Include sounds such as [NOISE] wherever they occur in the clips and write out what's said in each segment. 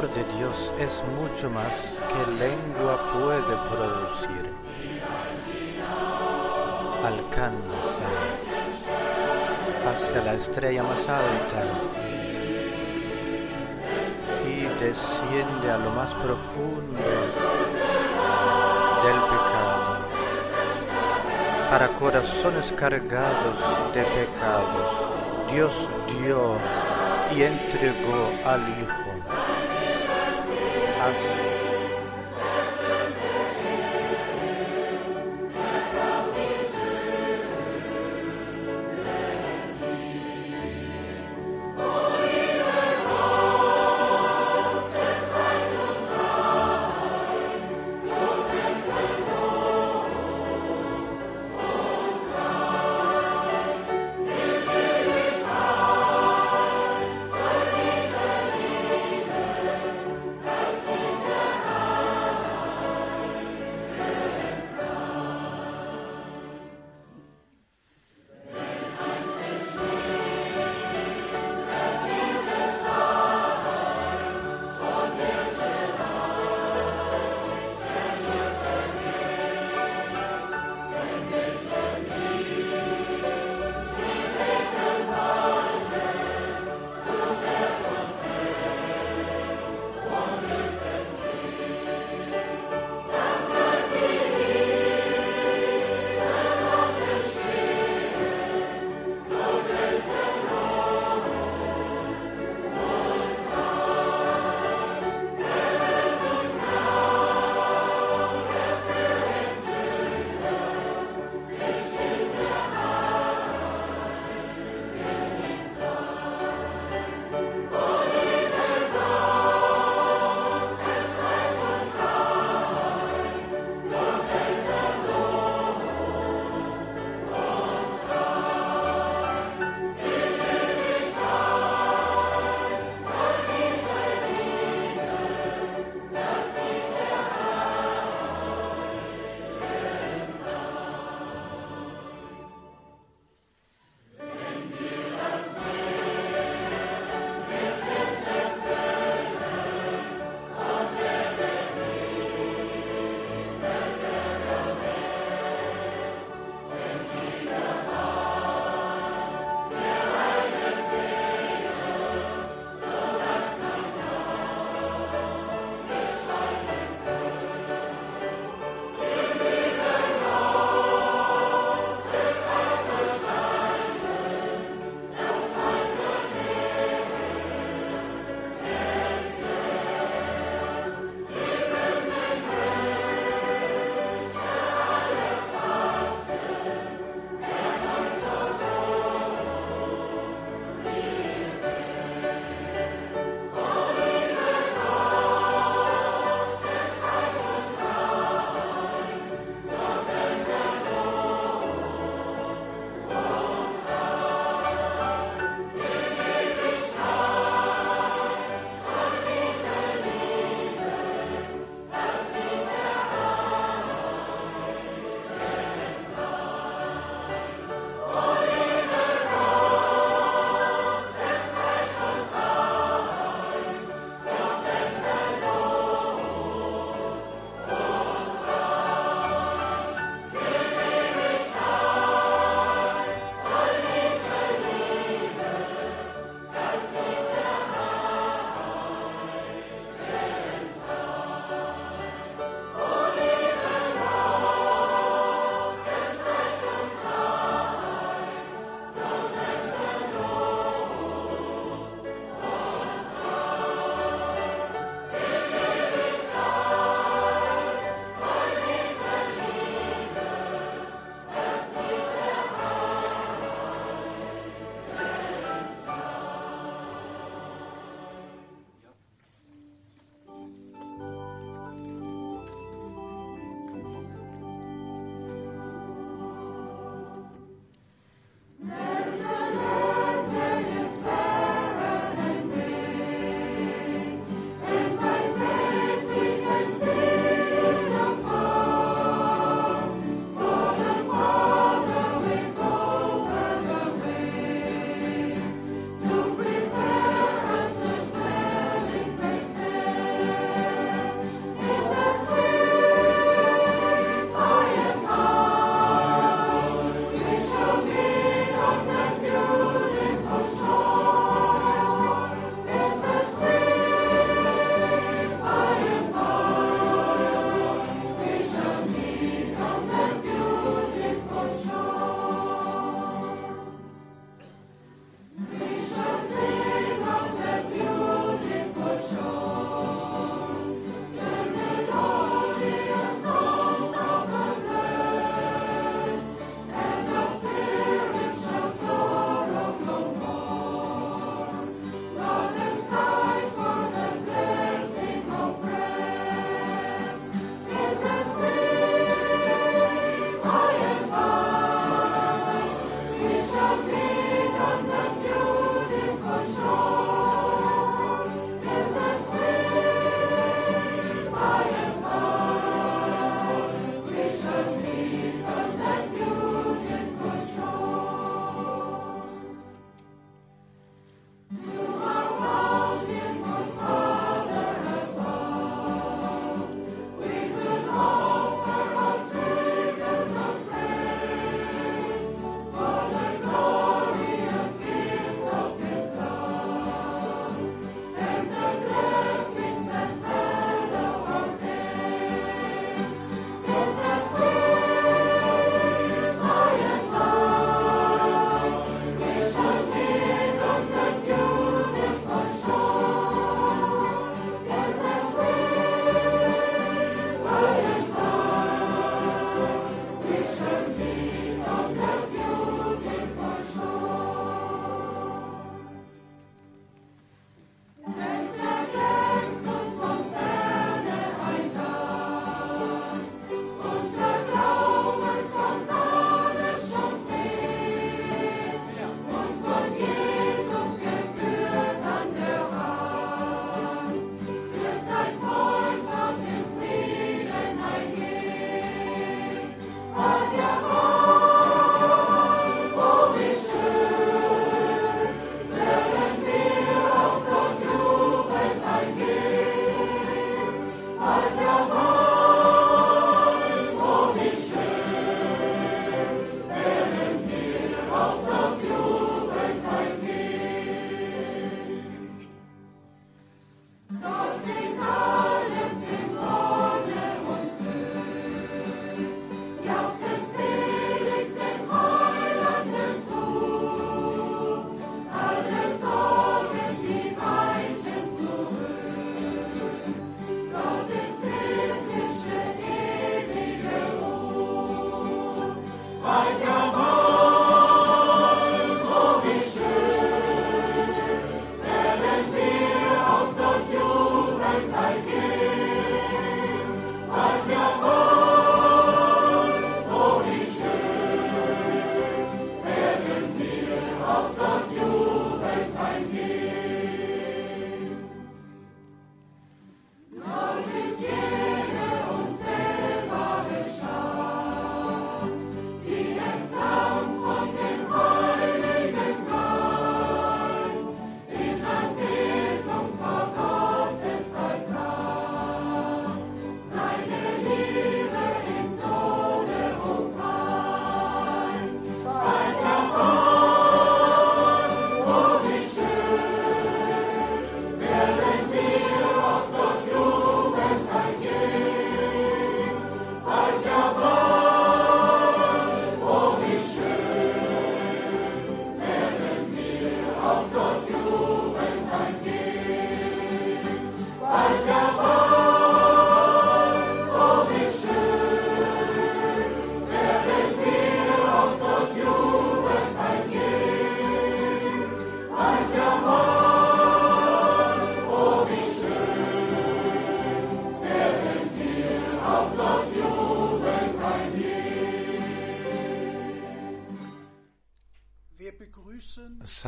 Amor de Dios es mucho más que lengua puede producir. Alcanza hacia la estrella más alta y desciende a lo más profundo del pecado. Para corazones cargados de pecados, Dios dio y entregó al Hijo. Así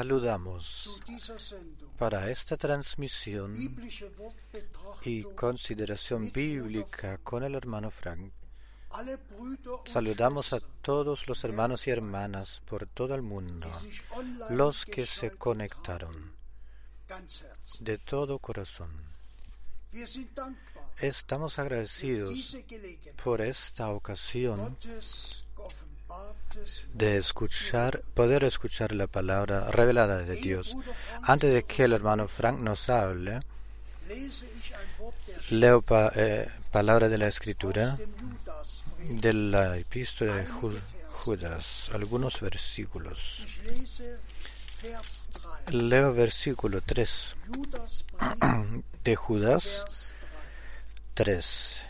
Saludamos para esta transmisión y consideración bíblica con el hermano Frank. Saludamos a todos los hermanos y hermanas por todo el mundo, los que se conectaron de todo corazón. Estamos agradecidos por esta ocasión de escuchar, poder escuchar la palabra revelada de Dios. Antes de que el hermano Frank nos hable, leo pa- eh, palabra de la escritura de la epístola de Ju- Judas, algunos versículos. Ich lese Vers 3. Leo versículo 3 Judasbrief, [CLEARS THROAT] de Judas Vers 3. 3.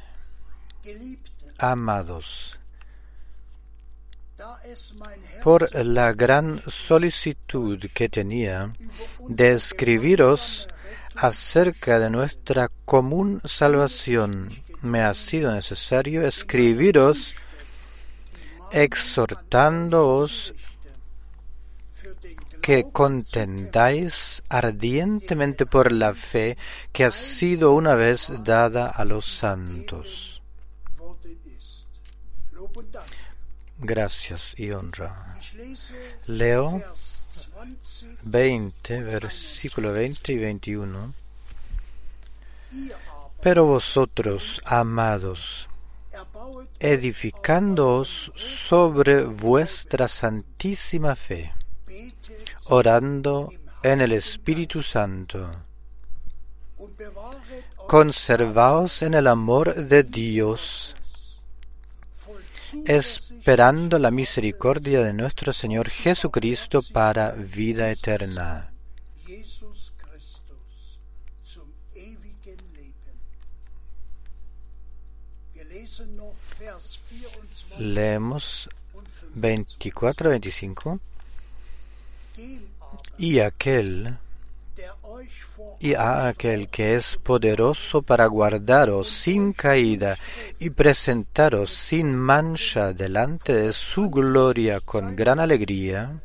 Geliebte, Amados, por la gran solicitud que tenía de escribiros acerca de nuestra común salvación, me ha sido necesario escribiros exhortándoos que contendáis ardientemente por la fe que ha sido una vez dada a los santos. Gracias y honra. Leo Vers 20. 20, versículo 20 y 21. Ihr aber Pero vosotros, amados, edificándoos sobre vuestra santísima fe, orando en el Espíritu Santo, conservaos en el amor de Dios, esperando la misericordia de nuestro Señor Jesucristo para vida eterna. Jesus Christus zum ewigen Leben. Wir lesen noch Vers 24 Leemos und 25. 24-25. Dem aber, Y aquel y a aquel que es poderoso para guardaros sin caída y presentaros sin mancha delante de su gloria con gran alegría,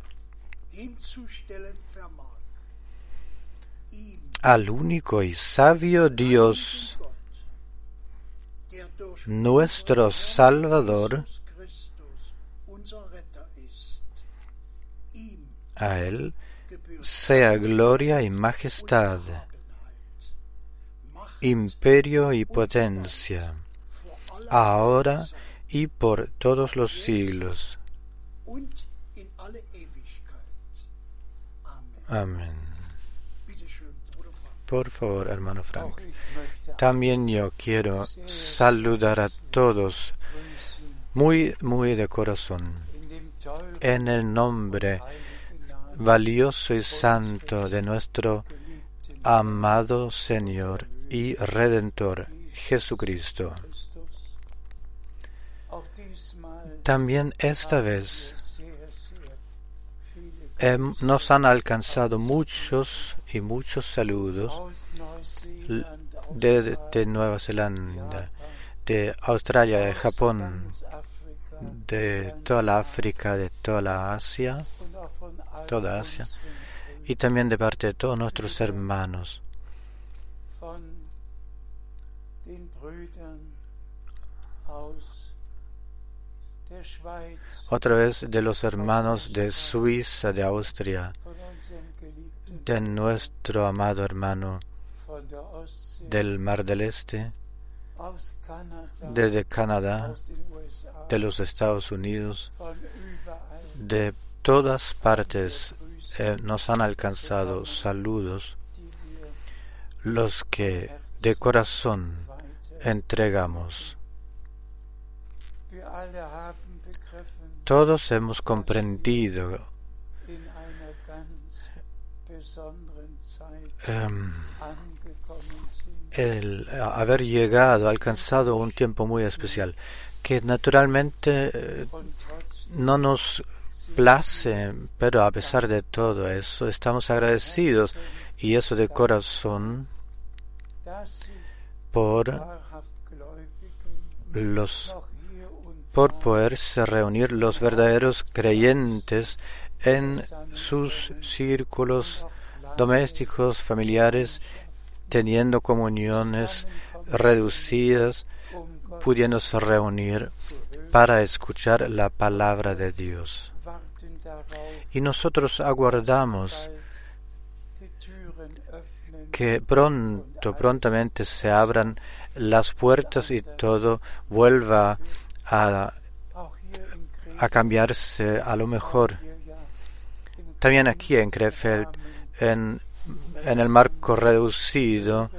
al único y sabio Dios, nuestro Salvador, a él sea gloria y majestad, imperio y potencia, ahora y por todos los siglos. Amén. Por favor, hermano Frank. También yo quiero saludar a todos muy, muy de corazón, en el nombre valioso y santo de nuestro amado Señor y Redentor Jesucristo. También esta vez nos han alcanzado muchos y muchos saludos aus l- Neuseeland, de, de Australien, Nueva Zelanda, de Australia, de Japón, de toda la África, de toda la Asia toda Asia, y también de parte de todos nuestros hermanos, otra vez de los hermanos de Suiza, de Austria, de nuestro amado hermano del Mar del Este, desde Canadá, de los Estados Unidos, de todas partes eh, nos han alcanzado saludos los que de corazón entregamos. Todos hemos comprendido em, el haber llegado, alcanzado un tiempo muy especial, que naturalmente eh, no nos pero a pesar de todo eso, estamos agradecidos y eso de corazón por los por poderse reunir los verdaderos creyentes en sus círculos domésticos, familiares, teniendo comuniones reducidas, pudiéndose reunir para escuchar la palabra de Dios. Y nosotros aguardamos que pronto, prontamente se abran las puertas y todo vuelva a, a cambiarse a lo mejor. También aquí en Krefeld, en, en el marco reducido,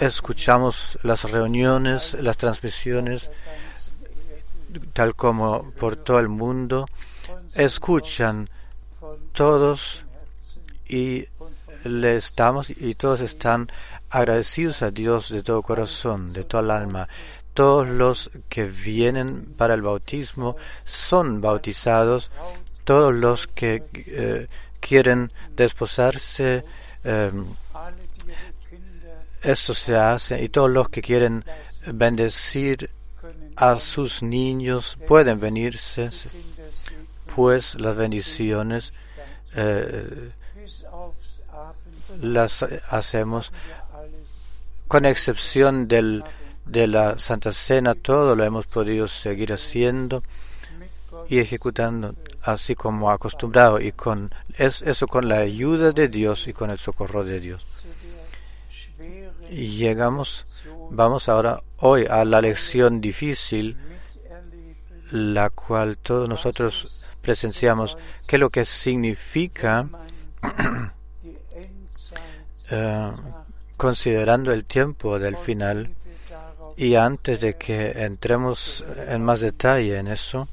escuchamos las reuniones, las transmisiones, tal como por todo el mundo, escuchan todos y le estamos y todos están agradecidos a Dios de todo corazón, de toda el alma. Todos los que vienen para el bautismo son bautizados, todos los que eh, quieren desposarse, eh, esto se hace, y todos los que quieren bendecir a sus niños pueden venirse, pues las bendiciones eh, las hacemos con excepción del, de la Santa Cena, todo lo hemos podido seguir haciendo y ejecutando así como acostumbrado y con es, eso con la ayuda de Dios y con el socorro de Dios. Y llegamos, vamos ahora hoy a la lección difícil, la cual todos nosotros presenciamos, que lo que significa [CLEARS THROAT] eh, considerando el tiempo del final y antes de que entremos en más detalle en eso,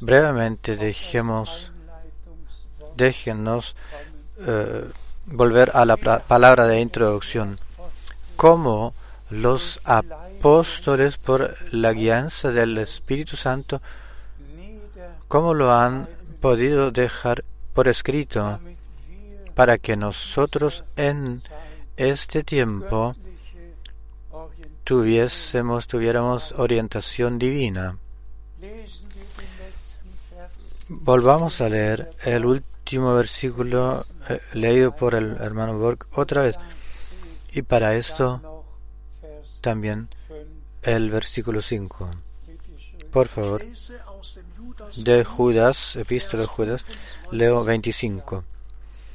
brevemente dejemos, déjenos eh, volver a la palabra de introducción. Cómo los apóstoles, por la guianza del Espíritu Santo, cómo lo han podido dejar por escrito para que nosotros en este tiempo tuviésemos, tuviéramos orientación divina. Volvamos a leer el último versículo eh, leído por el hermano Borg otra vez. Y para esto también 5. el versículo 5. Bitte schön. Por favor, de Judas, epístola de Judas, leo 25.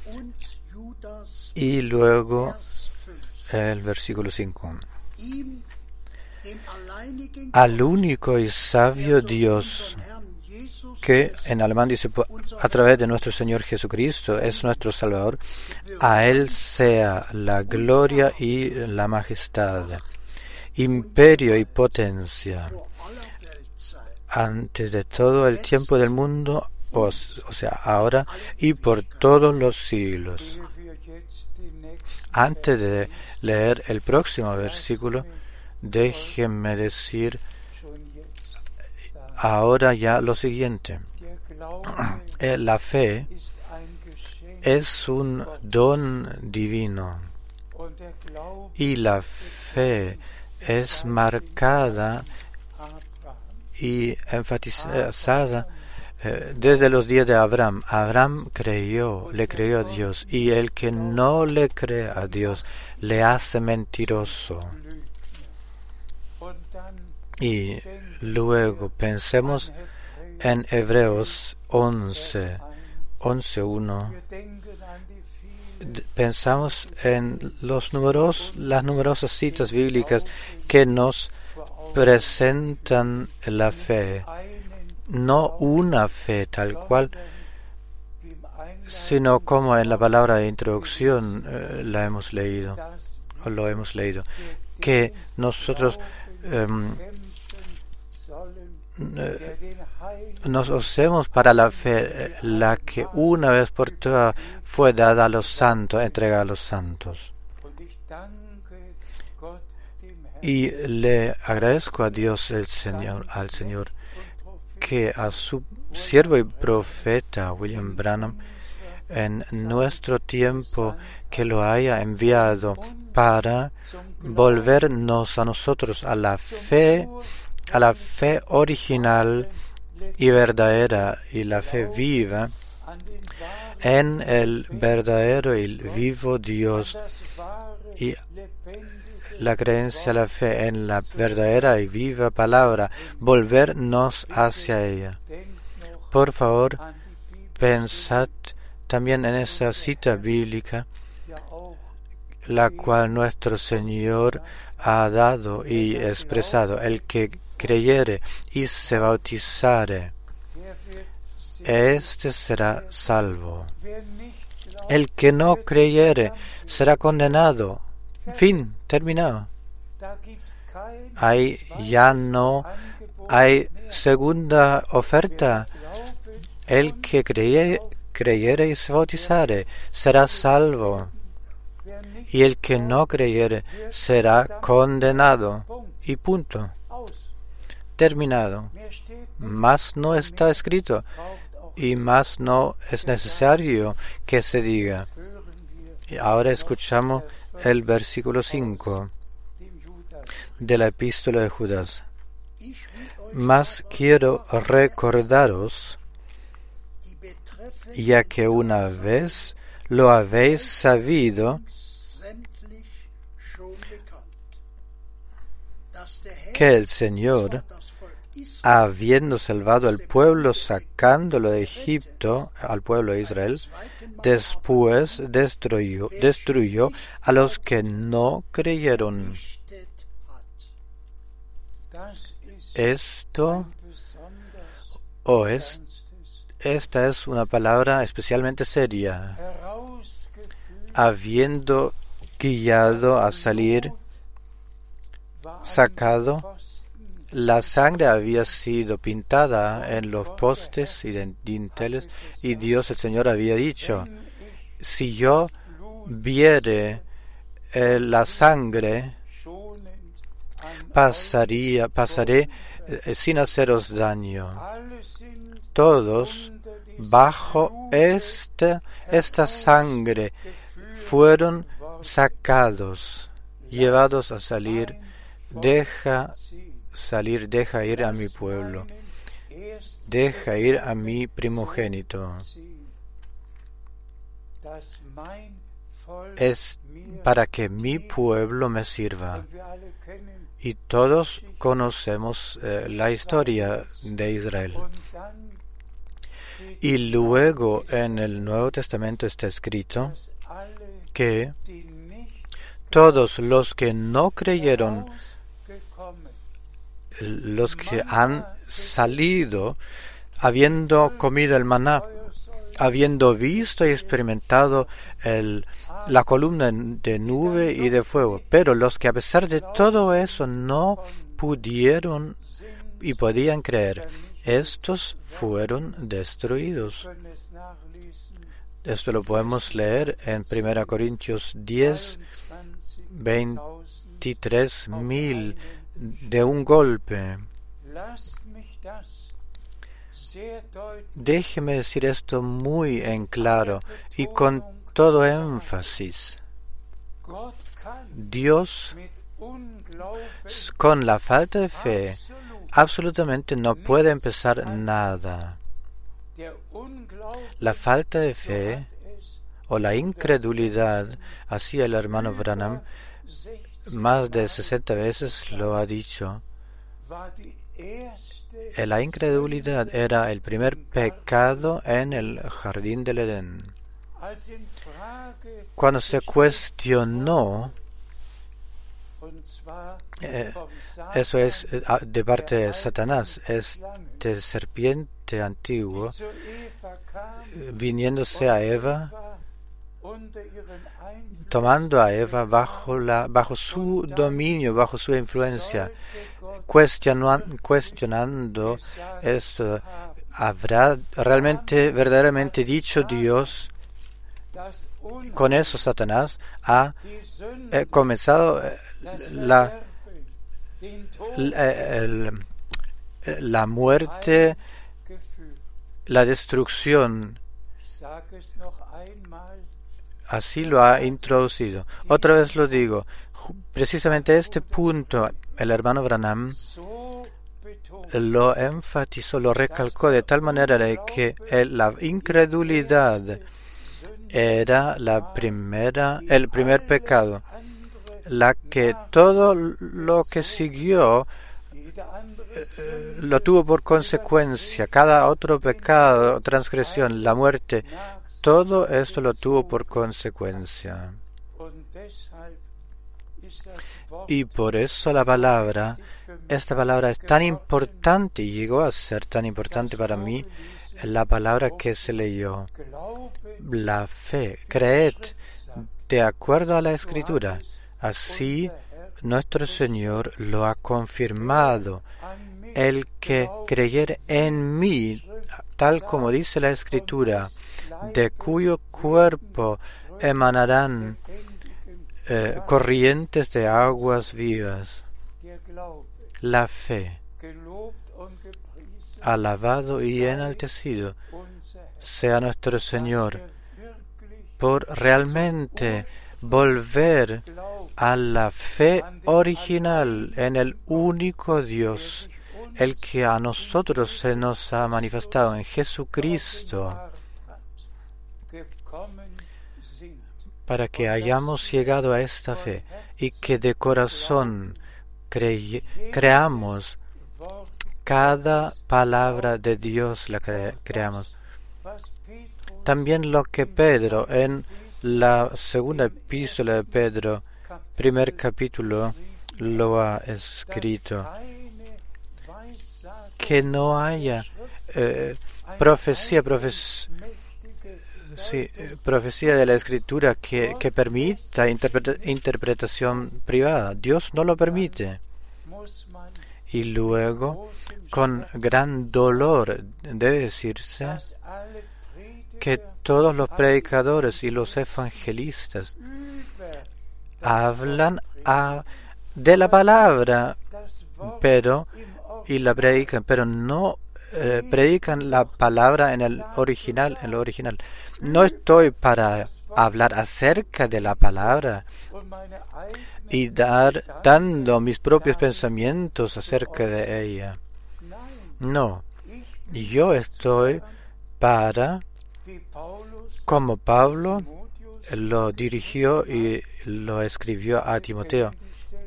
und Judas Y luego Vers 5. el versículo 5. Ihm, dem alleinigen Al único y sabio Dios, que en alemán dice "Por- a través de nuestro Señor Jesucristo, es nuestro Salvador, a Él sea la gloria y la majestad, imperio y potencia, antes de todo el tiempo del mundo, o, sea, ahora y por todos los siglos. Antes de leer el próximo versículo, déjenme decir ahora ya lo siguiente. [CLEARS THROAT] Eh, La fe es un don divino y la fe es marcada. Y enfatizada eh, desde los días de Abraham. Abraham creyó, le creyó a Dios y el que no le cree a Dios le hace mentiroso. Y luego pensemos en Hebreos 11, 11.1. wir denken an die vielen D- Pensamos en los numeros, las numerosas citas bíblicas que nos presentan la fe, no una fe tal cual, sino como en la palabra de introducción eh, la hemos leído, lo hemos leído, que nosotros em, eh, nos usemos para la fe, eh, la que una vez por todas fue dada a los santos, entregada a los santos. Y le agradezco a Dios el Señor, al Señor que a su siervo y profeta William Branham en nuestro tiempo que lo haya enviado para volvernos a nosotros a la fe, a la fe original y verdadera y la fe viva en el verdadero y vivo Dios. Y la creencia, la fe en la verdadera y viva palabra, volvernos hacia ella. Por favor, pensad también en esa cita bíblica, la cual nuestro Señor ha dado y expresado. El que creyere y se bautizare, éste será salvo. El que no creyere será condenado. Fin, terminado. Ahí ya no hay segunda oferta. El que creye, creyere y se bautizare será salvo. Y el que no creyere será condenado. Y punto. Terminado. Más no está escrito y más no es necesario que se diga. Y ahora escuchamos el versículo 5 dem Judas. de la epístola de Judas. Mas quiero recordaros, ya que una vez lo habéis sabido, que el Señor, habiendo salvado al pueblo, sacándolo de Egipto, al pueblo de Israel, después destruyó, destruyó a los que no creyeron. Esto o es, esta es una palabra especialmente seria. Habiendo guiado a salir, sacado, la sangre había sido pintada en los postes y dinteles y Dios el Señor había dicho, si yo viere eh, la sangre, pasaría, pasaré eh, sin haceros daño. Todos bajo Blute esta, sangre fueron sacados, llevados a salir. Deja salir, deja ir a mi pueblo, deja ir a mi primogénito. Es para que mi pueblo me sirva. Y todos conocemos eh, la historia de Israel. Y luego en el Nuevo Testamento está escrito que todos los que no creyeron, los que han salido habiendo comido el maná, habiendo visto y experimentado el, la columna de nube y de fuego, pero los que a pesar de todo eso no pudieron y podían creer, estos fueron destruidos. Esto lo podemos leer en 1 Corintios 10, 23 mil de un golpe. Déjeme decir esto muy en claro y con todo énfasis. Dios con la falta de fe absolut absolutamente no puede empezar nada. La falta de fe o la incredulidad, así el hermano Branham 60 más de 60 veces lo ha dicho, la incredulidad era el primer pecado en el jardín del Edén. Cuando se cuestionó, eh, eso es eh, de parte de Satanás, este serpiente antiguo, eh, viniéndose a Eva, Tomando a Eva bajo, la, bajo su dominio, bajo su influencia, cuestionando esto. ¿Habrá realmente, verdaderamente dicho Dios? Con eso Satanás ha eh, comenzado eh, la, la- muerte, la destrucción. Así lo ha introducido. Otra vez lo digo. Precisamente este punto, el hermano Branham lo enfatizó, lo recalcó de tal manera de que la incredulidad era la primera, el primer pecado, la que todo lo que siguió Sünde lo tuvo por consecuencia, cada otro pecado, transgresión, la muerte, todo esto lo tuvo por consecuencia. Y por eso la palabra, esta palabra es tan importante y llegó a ser tan importante para mí, la palabra que se leyó, la fe, creed de acuerdo a la escritura. Así nuestro Señor lo ha confirmado. El que creyere en mí, tal como dice la escritura, de cuyo cuerpo emanarán eh, corrientes de aguas vivas. La fe, alabado y enaltecido sea nuestro Señor por realmente volver a la fe original en el único Dios, el que a nosotros se nos ha manifestado en Jesucristo, para que hayamos llegado a esta fe y que de corazón creamos cada palabra de Dios la cre- creamos. También lo que Pedro en la segunda epístola de Pedro, primer capítulo, lo ha escrito. Que no haya eh, profecía, mächtige sí, eh, profecía de la escritura que, que permita interpreta- interpretación privada. Dios no lo permite. Y luego, con gran dolor, debe decirse que todos los predicadores y los evangelistas hablan de la palabra, pero y la predican, pero no eh, predican la palabra en el original, en lo original. No estoy para hablar acerca de la palabra y dar dando mis propios pensamientos acerca de ella. No, yo estoy para, como Pablo lo dirigió y lo escribió a Timoteo.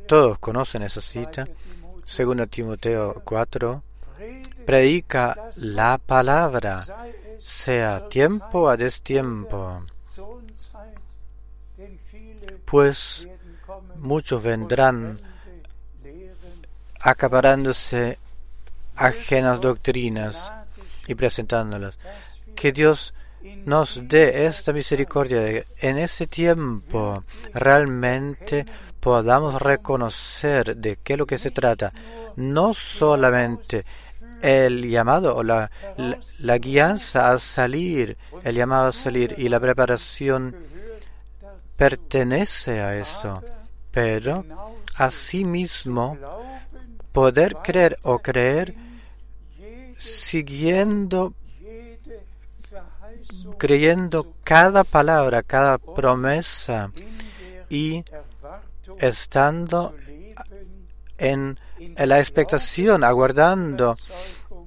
Todos conocen esa cita. 2. Timotheus Segundo Timoteo 4. Predica la palabra, sea tiempo a destiempo, pues muchos vendrán acaparándose ajenas doctrinas y presentándolas. Que Dios nos dé esta misericordia de que en ese tiempo realmente podamos reconocer de qué es lo que se trata. No solamente el llamado o la, la, la guianza a salir, el llamado a salir y la preparación pertenece a esto, pero asimismo poder creer o creer siguiendo, creyendo cada palabra, cada promesa y estando en, la expectación, aguardando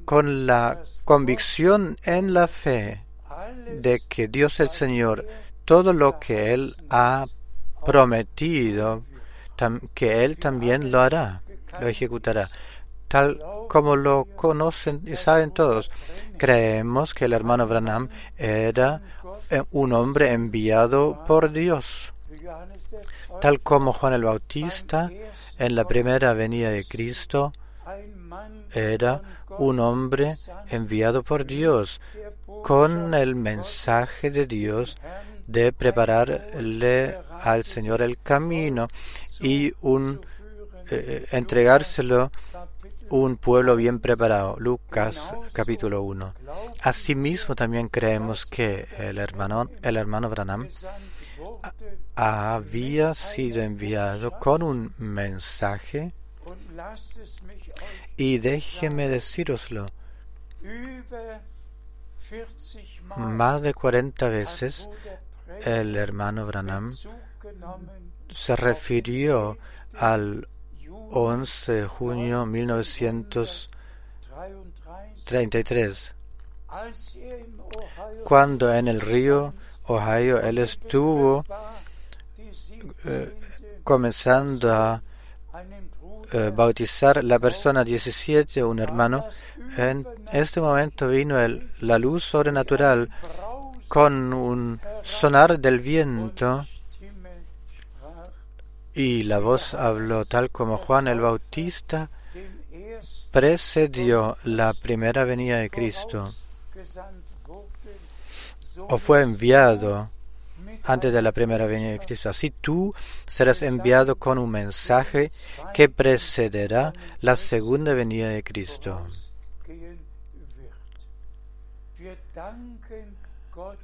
con la convicción en la fe de que Dios el Señor, todo lo que Él ha prometido, que Él también lo hará, lo ejecutará. Tal como lo conocen y saben todos, creemos que el hermano Branham era eh, un hombre enviado por Dios, tal como Juan el Bautista en la primera venida de Cristo era un hombre enviado por Dios con el mensaje de Dios de prepararle al Señor el camino y un eh, entregárselo un pueblo bien preparado. Lucas capítulo 1. Asimismo también creemos que el hermano, el hermano Branham había sido enviado con un mensaje. Y déjeme decíroslo, más de 40 veces el hermano Branham se refirió al 11 de junio 1933, cuando en el río Ohio él estuvo eh, comenzando a eh, bautizar la persona 17, un hermano. En este momento vino la luz sobrenatural con un sonar del viento y la voz habló tal como Juan el Bautista precedió la primera venida de Cristo o fue enviado antes de la primera venida de Cristo. Así tú serás enviado con un mensaje que precederá la segunda venida de Cristo.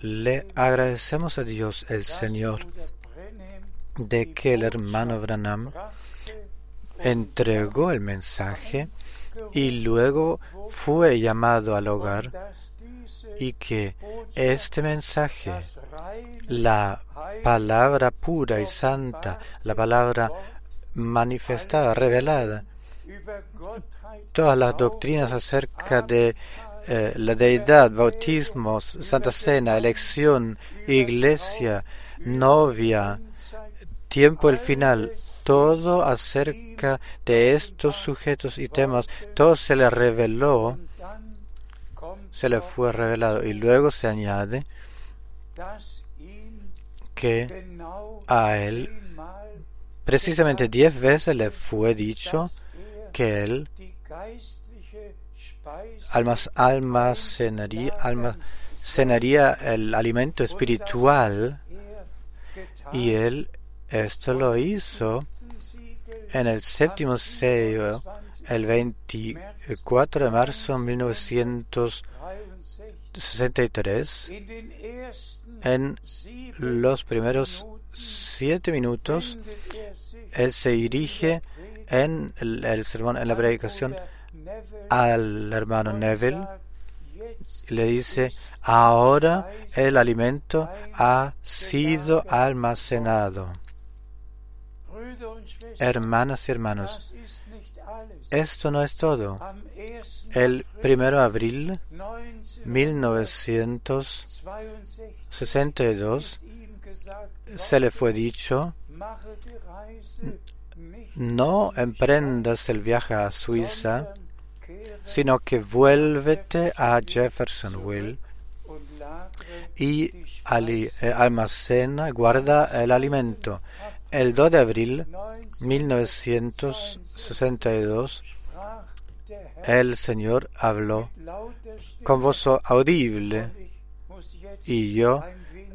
Le agradecemos a Dios el Señor de que el hermano Branham entregó el mensaje y luego fue llamado al hogar y que este mensaje, la palabra pura y santa, la palabra manifestada, revelada, todas las doctrinas acerca de eh, la deidad, bautismos, Santa Cena, elección, iglesia, novia, tiempo el final, todo acerca de estos sujetos y temas, todo se le reveló, se le fue revelado y luego se añade que a él precisamente diez veces le fue dicho que él almacenaría, almacenaría el alimento espiritual y él esto lo hizo en el séptimo sello el 24 de marzo de 1963. En los primeros siete minutos, él se dirige en el, sermón, en la predicación, al hermano Neville le dice, ahora el alimento ha sido almacenado. Hermanas y hermanos, esto no es todo. El primero de abril 1962 se le fue dicho, no emprendas el viaje a Suiza, sino que vuélvete a Jeffersonville y eh, almacena, guarda el alimento. El 2 de abril 1962, el Señor habló con voz audible y yo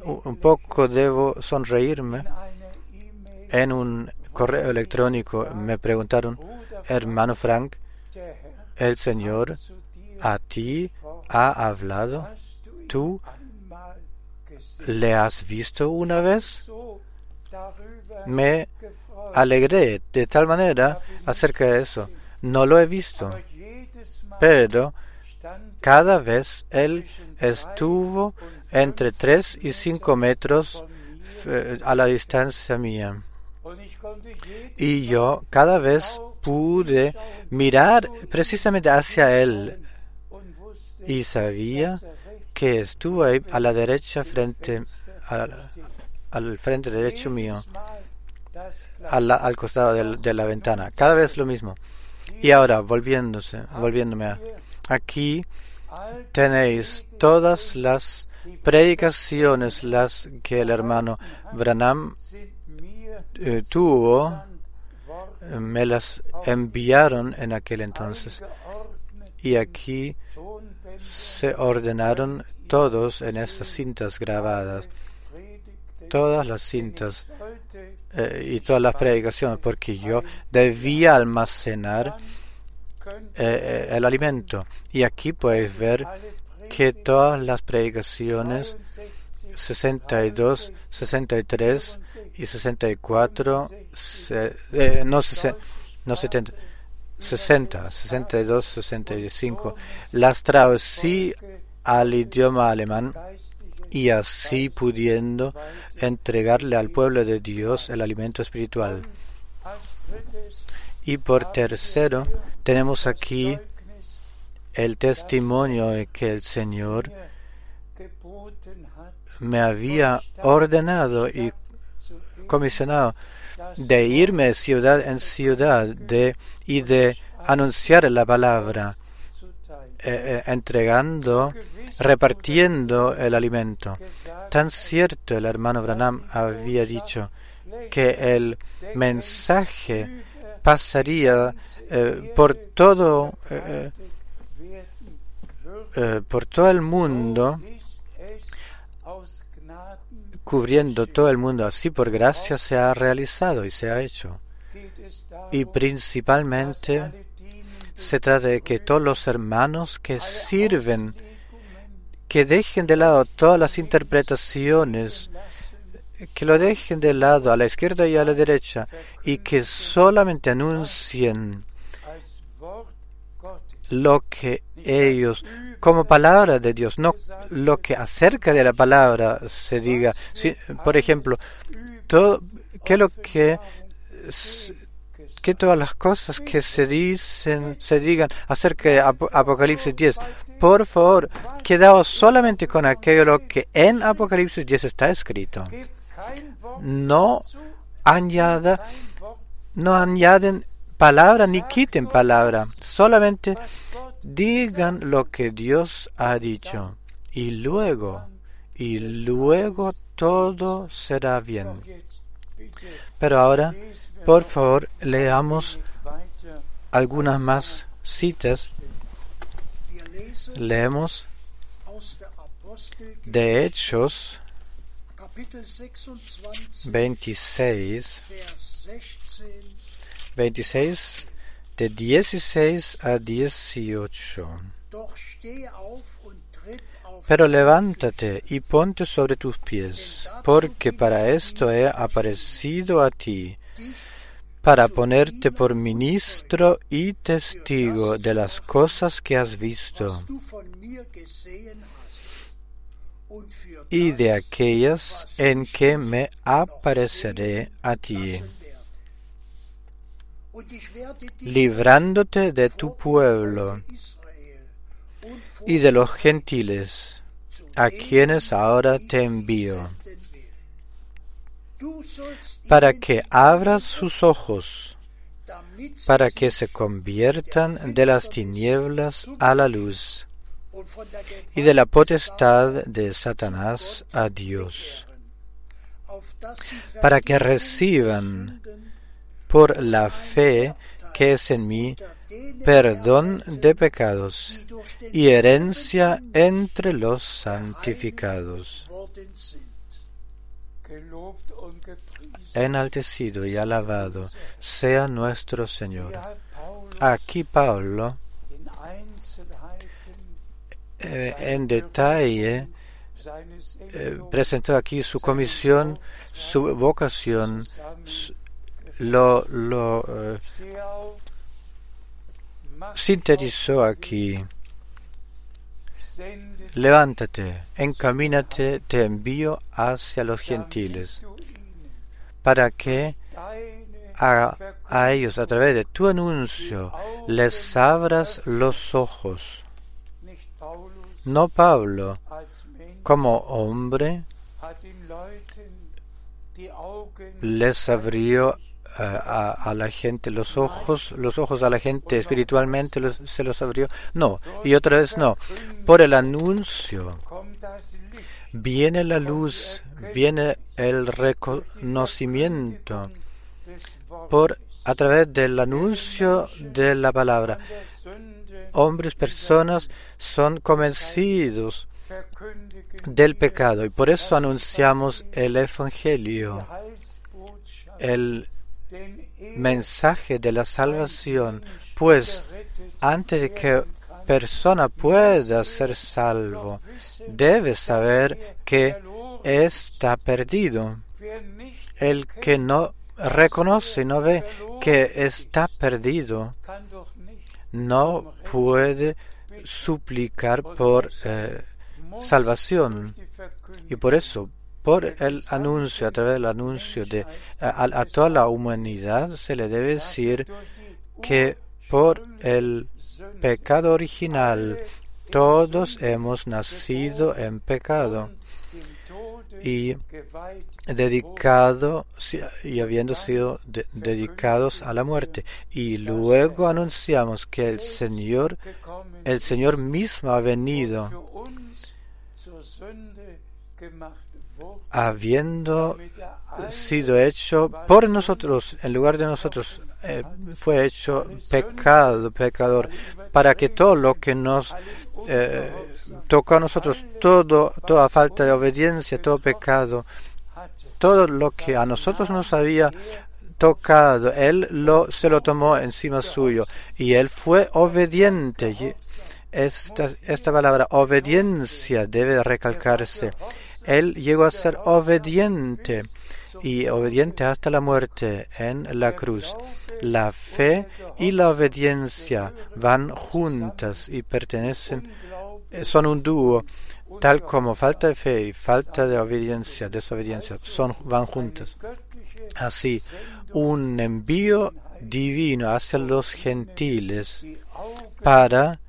un poco debo sonreírme. En un correo electrónico me preguntaron, hermano Frank, el Señor a ti ha hablado, tú le has visto una vez. Me alegré de tal manera acerca de eso. No lo he visto, pero cada vez él estuvo entre tres y cinco metros eh, a la distancia mía. Y yo cada vez pude mirar precisamente hacia él y sabía que estuvo ahí a la derecha frente al, frente derecho mío al, costado de, la ventana. Cada vez lo mismo. Y ahora volviéndose volviéndome a, aquí tenéis todas las predicaciones las que el hermano Branham eh, tuvo me las enviaron en aquel entonces. Y aquí se ordenaron todos en esas cintas grabadas, todas las cintas eh, y todas las predicaciones, porque yo debía almacenar eh, el alimento. Y aquí puedes ver que todas las predicaciones 62, 63 y 64, se- eh, no, sese- no 70, 60, 62, 65, las traducí al idioma alemán y así pudiendo entregarle al pueblo de Dios el alimento espiritual. Y por tercero, tenemos aquí el testimonio que el Señor me había ordenado y comisionado de irme ciudad en ciudad de, y de anunciar la palabra, eh, eh, entregando, repartiendo el alimento. Tan cierto el hermano Branham había dicho que el mensaje pasaría eh, por todo por todo el mundo cubriendo todo el mundo así por gracia se ha realizado y se ha hecho y principalmente se trata de que todos los hermanos que sirven que dejen de lado todas las interpretaciones que lo dejen de lado a la izquierda y a la derecha y que solamente anuncien lo que ellos, como palabra de Dios, no lo que acerca de la palabra se diga. Si, por ejemplo, todo, que lo que, que todas las cosas que se dicen, se digan acerca de Ap- Apocalipsis 10, por favor, quedaos solamente con aquello lo que en Apocalipsis 10 está escrito. No añada, no añaden palabra ni quiten palabra, solamente digan lo que Dios ha dicho y luego, y luego todo será bien. Pero ahora, por favor, leamos algunas más citas. Leemos de Hechos Kapitel 26, 26, Vers 16 26, de 16 a 18. Doch steh auf und tritt auf Pero levántate y ponte sobre tus pies, porque para esto he aparecido a ti, para ponerte por ministro y testigo de las cosas que has visto y de aquellas en que me apareceré a ti, librándote de tu pueblo y de los gentiles, a quienes ahora te envío, para que abras sus ojos, para que se conviertan de las tinieblas a la luz y de la potestad de Satanás a Dios, para que reciban por la fe que es en mí perdón de pecados y herencia entre los santificados. Enaltecido y alabado sea nuestro Señor. Aquí Pablo, eh, en detalle, eh, presentó aquí su comisión, su vocación, lo, lo eh, sintetizó aquí. Levántate, encamínate, te envío hacia los gentiles, para que a, ellos, a través de tu anuncio, les abras los ojos. No Pablo, como hombre, les abrió eh, a, a la gente los ojos, los ojos a la gente espiritualmente se los abrió. No, y otra vez no. Por el anuncio viene la luz, viene el reconocimiento por a través del anuncio de la palabra. Hombres, personas son convencidos del pecado y por eso anunciamos el Evangelio, el, mensaje de la salvación, pues antes de que persona pueda ser salvo, debe saber que está perdido. El que no reconoce, no ve que está perdido, no puede suplicar por eh, salvación. Y por eso, por el anuncio, a través del anuncio de a, toda la humanidad, se le debe decir que por el pecado original todos hemos nacido en pecado y dedicado y habiendo sido de- dedicados a la muerte. Y luego anunciamos que el Señor, el Señor mismo ha venido habiendo sido hecho por nosotros, en lugar de nosotros, eh, fue hecho pecado, pecador, para que todo lo que nos eh, tocó a nosotros, todo, toda falta de obediencia, todo pecado, todo lo que a nosotros nos había tocado, Él lo, se lo tomó encima suyo y Él fue obediente. Esta, esta palabra obediencia debe recalcarse. Él llegó a ser obediente y obediente hasta la muerte en la cruz. La fe y la obediencia van juntas y pertenecen, son un dúo, tal como falta de fe y falta de obediencia, desobediencia, son, van juntas. Así, un envío divino hacia los gentiles para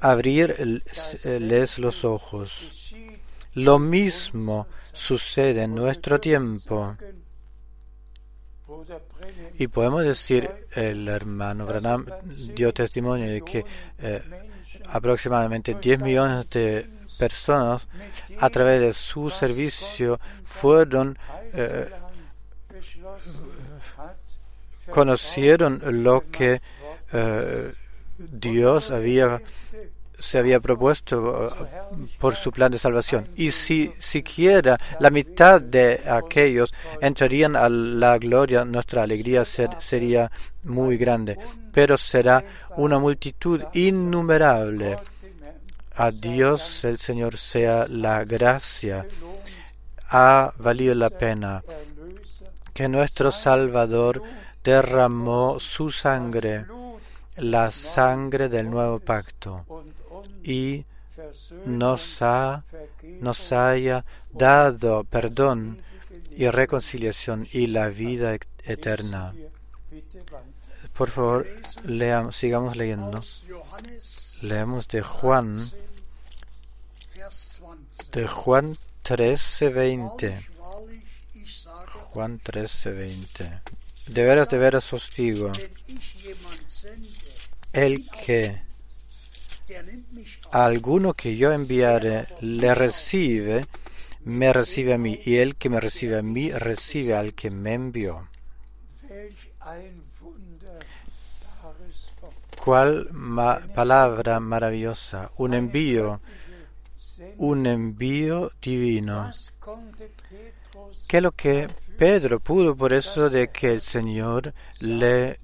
abrirles los ojos. Lo mismo sucede en nuestro tiempo. Y podemos decir, el hermano Branham dio testimonio de que eh, aproximadamente 10 millones de personas a través de su servicio fueron eh, conocieron lo que eh, Dios había se había propuesto eh, por su plan de salvación. Y si siquiera la mitad de aquellos entrarían a la gloria, nuestra alegría ser- sería muy grande. Pero será una multitud innumerable. A Dios el Señor sea la gracia. Ha valido la pena que nuestro Salvador derramó su sangre, la sangre del nuevo pacto, y nos, ha, nos haya dado perdón y reconciliación y la vida et- eterna. Por favor, sigamos leyendo. Leemos de Juan, 13, Vers 20. de Juan 13, 20. Wahrlich, wahrlich, ich sage, Juan 13, 20. De veras, de veras os digo, el que alguno que yo enviare le recibe, me recibe a mí, y el que me recibe a mí, recibe al que me envió. ¿Cuál palabra maravillosa? Un envío, un envío divino. ¿Qué es lo que Pedro pudo por eso de que el Señor le,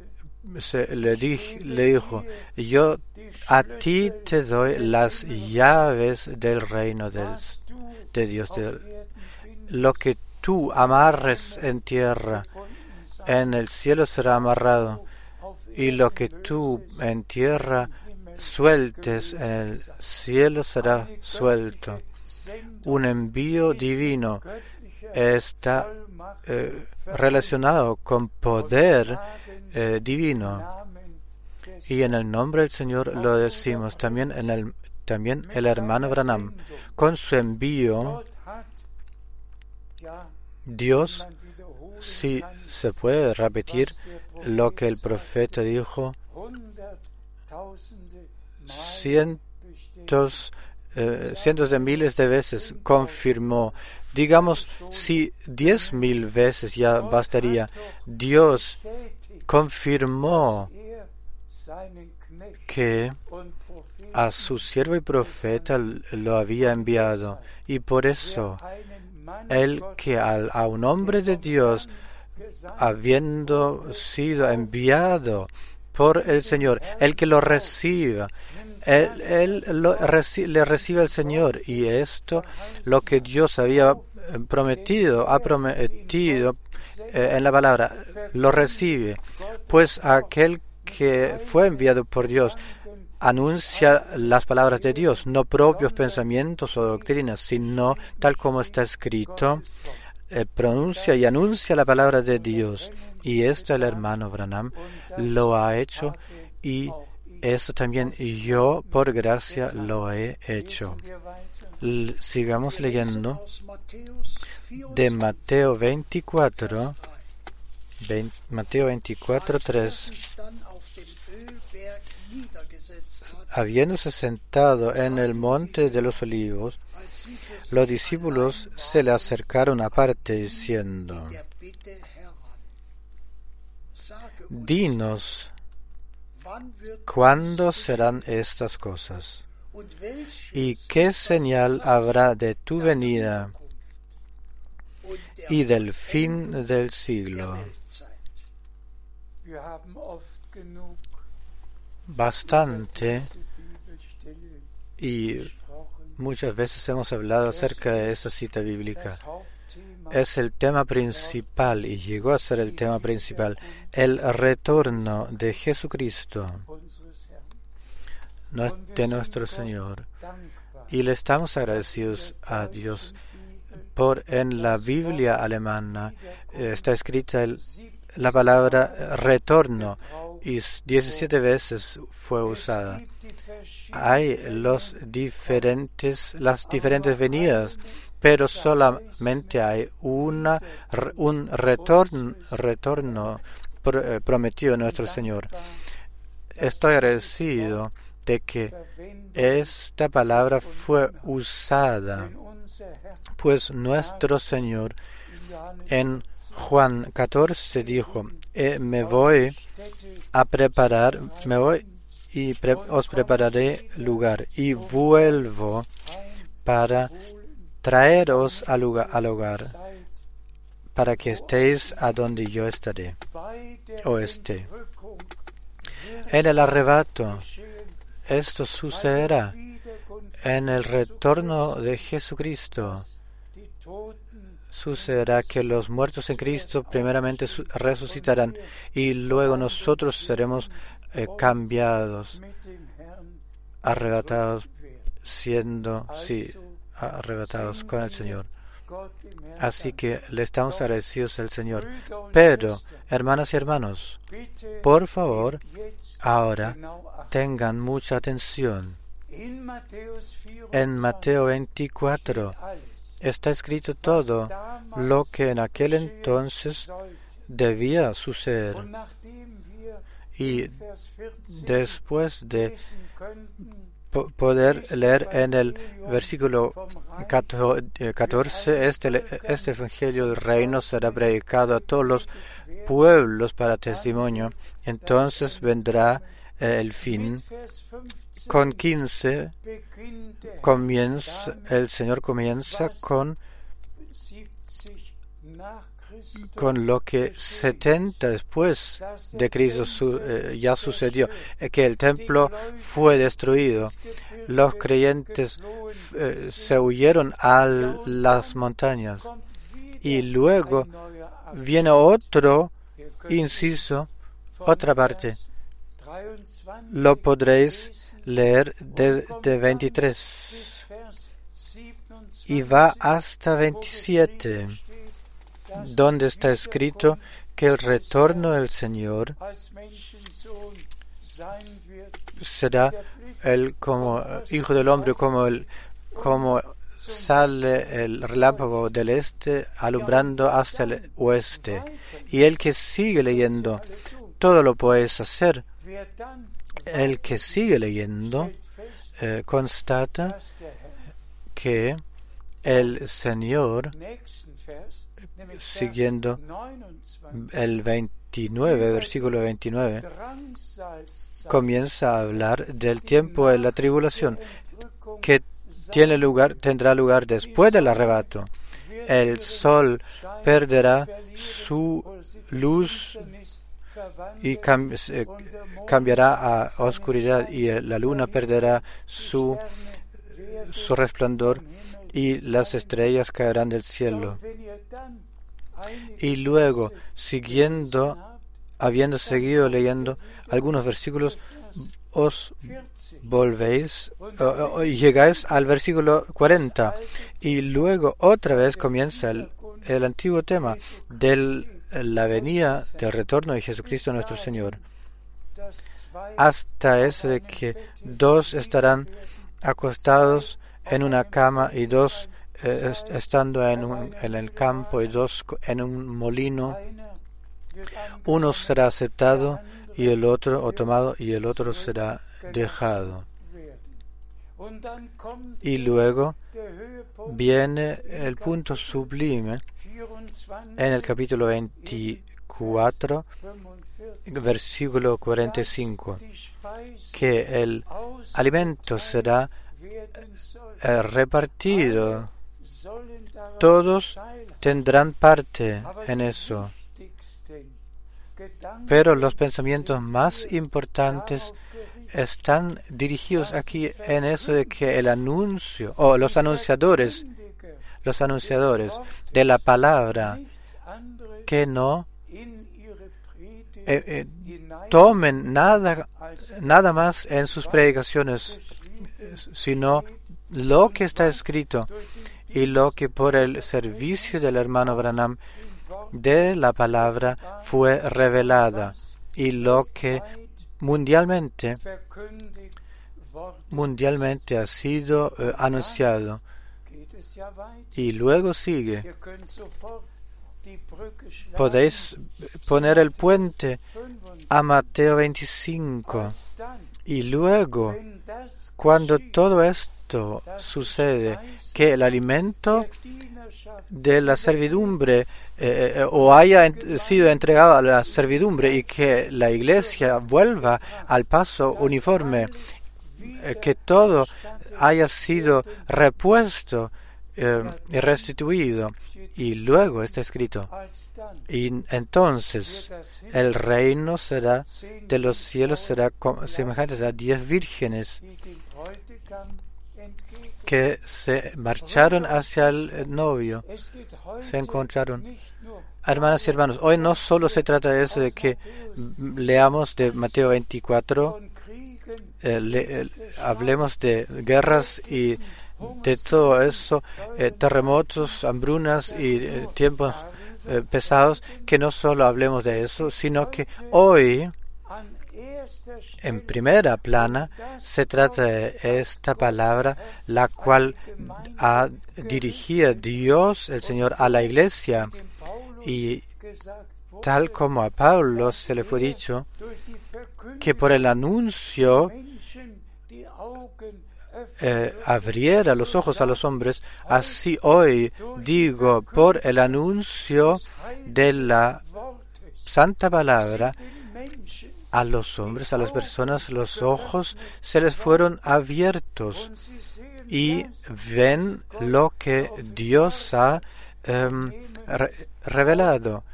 se- le, le dijo, yo a ti te doy las llaves del reino de Dios, de- lo que tú amarres en tierra, en el cielo será amarrado, y lo que tú en tierra sueltes en el cielo será suelto. Un envío divino está eh, relacionado con poder eh, divino. Y en el nombre del Señor lo decimos también en el también el hermano Branham. Con su envío, Dios si se puede repetir lo que el profeta dijo cientos eh, cientos de miles de veces confirmó digamos si diez mil veces ya bastaría Dios confirmó que a su siervo y profeta lo había enviado. Y por eso el que a un hombre de Dios habiendo sido enviado por el Señor, el que lo reciba, él, le recibe el Señor. Y esto lo que Dios había prometido, ha prometido eh, en la palabra, lo recibe, pues aquel que fue enviado por Dios anuncia las palabras de Dios, no propios pensamientos o doctrinas, sino tal como está escrito, eh, pronuncia y anuncia la palabra de Dios. Y esto el hermano Branham lo ha hecho y esto también yo por gracia lo he hecho. Sigamos leyendo Aus Matthäus 24, de Mateo 24, Vers 3. vein- Mateo 24, Als er 3. sich dann auf dem Ölberg niedergesetzt hat, Habiéndose sentado en el monte de los olivos, los discípulos se le acercaron aparte diciendo, Dinos, ¿cuándo serán estas cosas? ¿Y qué señal habrá de tu venida y del fin del siglo? Bastante y muchas veces hemos hablado acerca de esa cita bíblica. Es el tema principal y llegó a ser el tema principal, el retorno de Jesucristo, de nuestro Señor. Y le estamos agradecidos a Dios por en la Biblia alemana eh, está escrita el- la palabra eh, retorno y s- 17 veces fue usada. Hay los diferentes, las diferentes venidas, pero solamente hay una, un retorno, retorno eh, prometido de nuestro Señor. Estoy agradecido de que esta palabra fue usada, pues nuestro Señor en Juan 14 dijo, "Eh, me voy a preparar, me voy y os prepararé lugar y vuelvo para traeros al lugar, al hogar, para que estéis a donde yo estaré o esté. En el arrebato, esto sucederá en el retorno de Jesucristo. Sucederá que los muertos en Cristo primeramente su- resucitarán y luego nosotros seremos eh, cambiados, arrebatados, siendo, sí, arrebatados con el Señor. Así que le estamos agradecidos al Señor. Pero, hermanas y hermanos, por favor, ahora tengan mucha atención. En Mateo 24 está escrito todo lo que en aquel entonces debía suceder. Y después de poder leer en el versículo cato- eh, 14, este, este Evangelio del Reino será predicado a todos los pueblos para testimonio. Entonces vendrá eh, el fin. Con 15 comienza, el Señor comienza con, con lo que 70 después de Cristo eh, ya sucedió, eh, que el templo fue destruido. Los creyentes eh, se huyeron a las montañas y luego viene otro inciso, otra parte. Lo podréis leer desde 23 y va hasta 27, donde está escrito que el retorno del Señor será el como hijo del hombre como el como sale el relámpago del este alumbrando hasta el oeste. Y el que sigue leyendo todo lo puedes hacer. El que sigue leyendo eh, constata que el Señor siguiendo el 29 versículo 29 comienza a hablar del tiempo de la tribulación que tiene lugar, tendrá lugar después del arrebato. el sol perderá su luz y cambiará a oscuridad y la luna perderá su resplandor y las estrellas caerán del cielo. Y luego, siguiendo, habiendo seguido leyendo algunos versículos, os volvéis y llegáis al versículo 40 y luego otra vez comienza el, el antiguo tema de la venida del retorno de Jesucristo nuestro Señor hasta ese de que dos estarán acostados en una cama y dos eh, est- estando en, un- en el campo y dos en un molino. Uno será aceptado y el otro o tomado y el otro será dejado. Y luego viene el punto sublime en el capítulo 24 versículo 45 que el alimento será repartido. Todos tendrán parte en eso. Pero los pensamientos más importantes están dirigidos aquí en eso de que el anuncio o los anunciadores los anunciadores de la palabra que no eh, eh, tomen nada nada más en sus predicaciones sino lo que está escrito y lo que por el servicio del hermano Branham de la palabra fue revelada y lo que mundialmente mundialmente ha sido eh, anunciado. Y luego sigue. Podéis poner el puente a Mateo 25 y luego cuando todo esto sucede que el alimento de la servidumbre eh, eh, o haya sido entregado a la servidumbre y que la iglesia vuelva al paso uniforme, eh, que todo haya sido repuesto eh, y restituido. Y luego está escrito, y entonces el reino será de los cielos será semejante a diez vírgenes que se marcharon hacia el novio, se encontraron. Hermanas y hermanos, hoy no solo se trata de eso de que leamos de Mateo 24, eh, eh, hablemos de guerras y de todo eso, eh, terremotos, hambrunas y eh, tiempos eh, pesados, que no solo hablemos de eso, sino que hoy en primera plana se trata de esta palabra, la cual ha dirigido Dios, el Señor, a la iglesia. Y tal como a Pablo se le fue dicho, que por el anuncio eh, abriera los ojos a los hombres, así hoy digo, por el anuncio de la santa palabra, a los hombres, a las personas, los ojos se les fueron abiertos y ven lo que Dios ha em, re- revelado,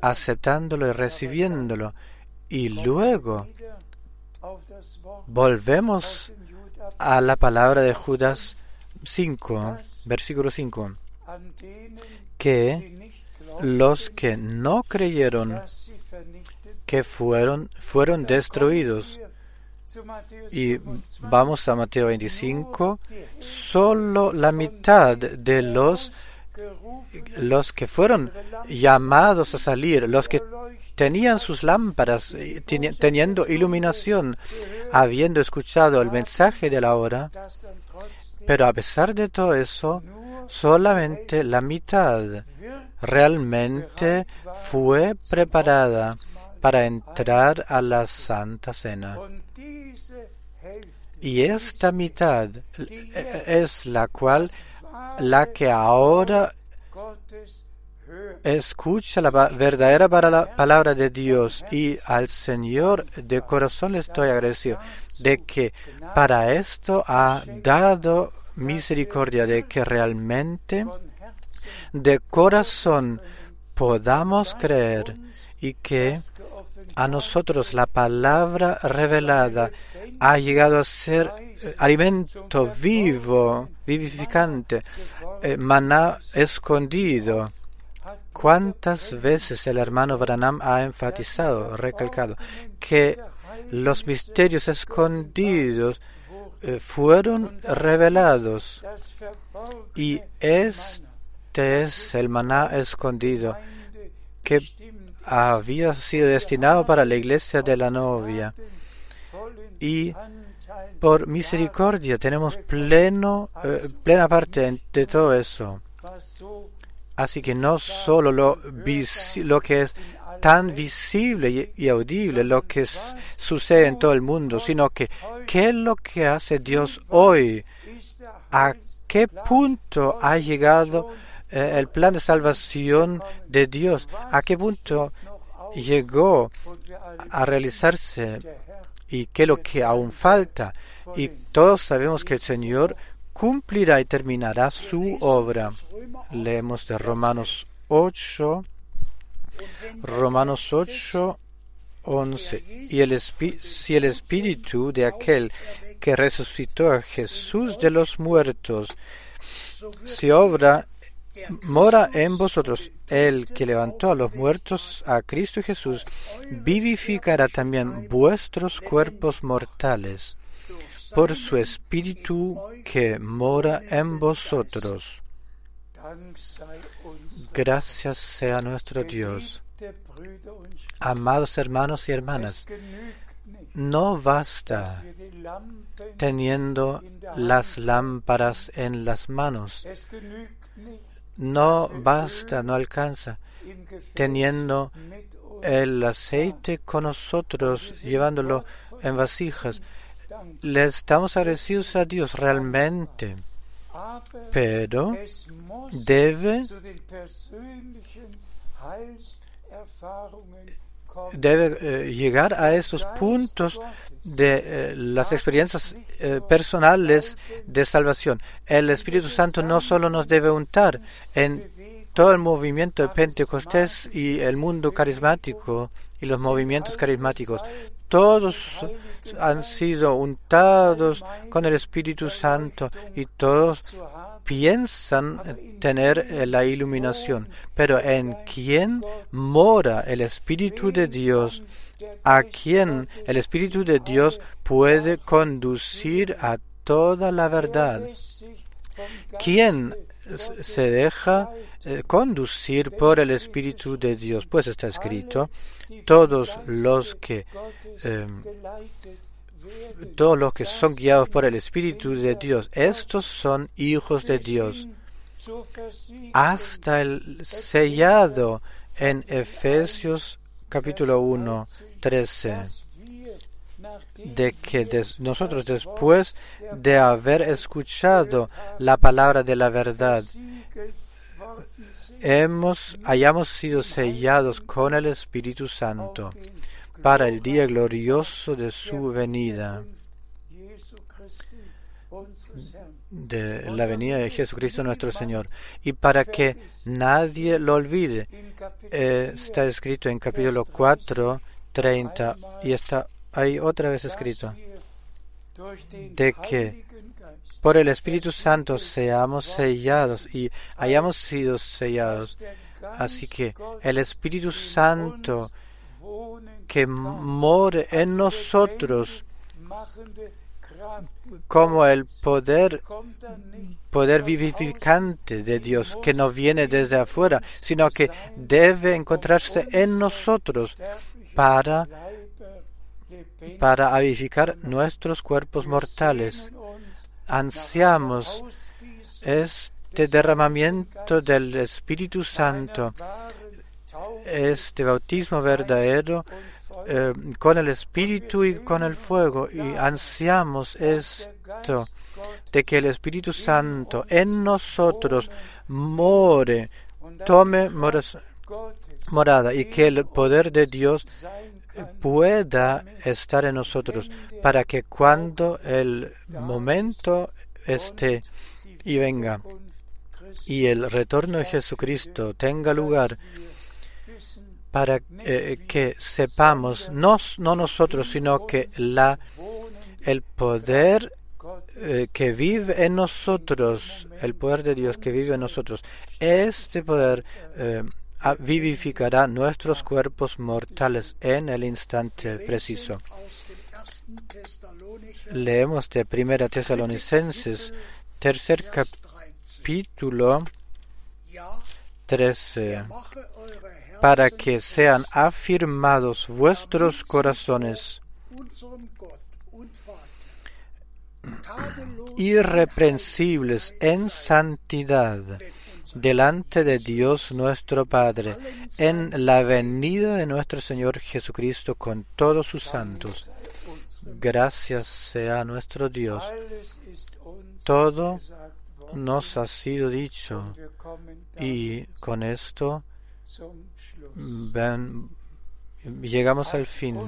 aceptándolo y recibiéndolo. Y luego volvemos a la palabra de Judas 5, versículo 5, que los que no creyeron que fueron, fueron destruidos. Y vamos a Mateo 25, solo la mitad de los, los que fueron llamados a salir, los que tenían sus lámparas, teni- teniendo iluminación, habiendo escuchado el mensaje de la hora, pero a pesar de todo eso, solamente la mitad realmente fue preparada para entrar a la Santa Cena. Y esta mitad es la cual, la que ahora escucha la verdadera palabra de Dios y al Señor de corazón le estoy agradecido de que para esto ha dado misericordia, de que realmente de corazón podamos creer y que a nosotros la palabra revelada ha llegado a ser eh, alimento vivo, vivificante, eh, maná escondido. ¿Cuántas veces el hermano Branham ha enfatizado, recalcado, que los misterios escondidos eh, fueron revelados y este es el maná escondido que había sido destinado para la iglesia de la novia y por misericordia tenemos pleno, eh, plena parte de todo eso. Así que no solo lo, lo que es tan visible y, audible, lo que sucede en todo el mundo, sino que qué es lo que hace Dios hoy, a qué punto ha llegado eh, el plan de salvación de Dios, a qué punto llegó a realizarse y qué es lo que aún falta. Y todos sabemos que el Señor cumplirá y terminará su obra. Leemos de Romanos 8, Romanos 8, 11. Y el si el espíritu de aquel que resucitó a Jesús de los muertos, si obra, mora en vosotros, el que levantó a los muertos a Cristo Jesús, vivificará también vuestros cuerpos mortales por su Espíritu que mora en vosotros. Gracias sea nuestro Dios. Amados hermanos y hermanas, no basta teniendo las lámparas en las manos. No basta, no alcanza. Teniendo el aceite con nosotros, llevándolo en vasijas le estamos agradecidos a Dios realmente, pero debe debe eh, llegar a esos puntos de eh, las experiencias eh, personales de salvación. El Espíritu Santo no solo nos debe untar en todo el movimiento de Pentecostés y el mundo carismático y los movimientos carismáticos, todos han sido untados con el Espíritu Santo y todos piensan tener la iluminación. Pero en quién mora el Espíritu de Dios, a quien el Espíritu de Dios puede conducir a toda la verdad. ¿Quién se deja eh, conducir por el Espíritu de Dios. Pues está escrito, todos los que em, todos los que son guiados por el Espíritu de Dios, estos son hijos de Dios. Hasta el sellado en Efesios capítulo 1, 13 de que nosotros después de haber escuchado la palabra de la verdad, hemos, hayamos sido sellados con el Espíritu Santo para el día glorioso de su venida, de la venida de Jesucristo nuestro Señor, y para que nadie lo olvide. Eh, está escrito en capítulo 4, 30, y está hay otra vez escrito de que por el Espíritu Santo seamos sellados y hayamos sido sellados. Así que el Espíritu Santo que more en nosotros como el poder poder vivificante de Dios que no viene desde afuera, sino que debe encontrarse en nosotros para para avivificar nuestros cuerpos mortales. Ansiamos este derramamiento del Espíritu Santo, este bautismo verdadero eh, con el Espíritu y con el fuego. Y ansiamos esto de que el Espíritu Santo en nosotros more, tome morada y que el poder de Dios pueda estar en nosotros para que cuando el momento esté y venga y el retorno de Jesucristo tenga lugar para eh, que sepamos, no, no nosotros, sino que la, el poder eh, que vive en nosotros, el poder de Dios que vive en nosotros, este poder eh, vivificará nuestros cuerpos mortales en el instante preciso. Leemos de Primera Tesalonicenses, tercer Vers 13. capítulo Ja, 13, mache eure para que sean afirmados vuestros corazones irreprensibles en santidad delante de Dios nuestro Padre, en la venida de nuestro Señor Jesucristo con todos sus santos. Gracias sea nuestro Dios. Todo nos ha sido dicho y con esto llegamos al fin.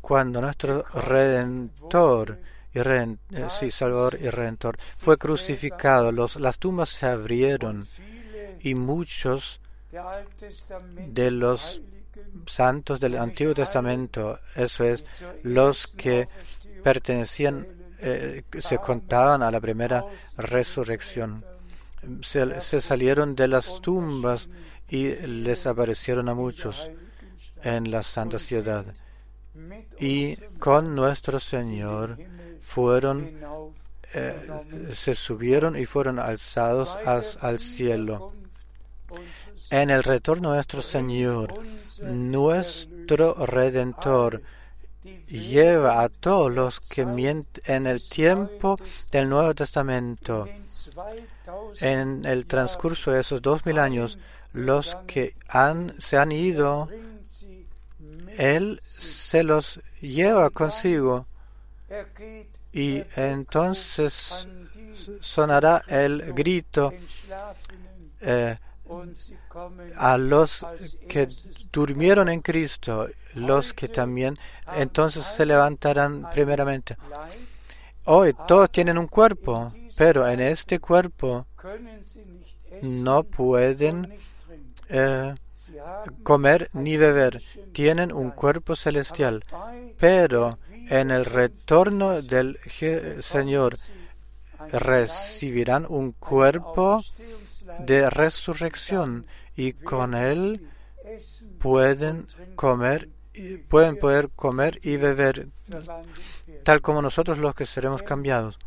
Cuando nuestro Redentor y eh, sí, Salvador y Redentor. Fue crucificado, los, las tumbas se abrieron y muchos de los santos del Antiguo Testamento, eso es, los que pertenecían, eh, se contaban a la primera resurrección, se, se salieron de las tumbas y les aparecieron a muchos en la santa ciudad. Y con nuestro Señor fueron, eh, se subieron y fueron alzados as- al cielo. En el retorno de nuestro Señor, nuestro Redentor lleva a todos los que mienten en el tiempo del Nuevo Testamento, en el transcurso de esos dos mil años, los que han, se han ido, Él se los lleva consigo y entonces sonará el grito eh, a los que durmieron en Cristo, los que también entonces se levantarán primeramente. Hoy todos tienen un cuerpo, pero en este cuerpo no pueden eh, comer ni beber. Tienen un cuerpo celestial, pero en el retorno del Señor recibirán un cuerpo de resurrección y con él pueden comer pueden poder comer y beber tal como nosotros los que seremos cambiados.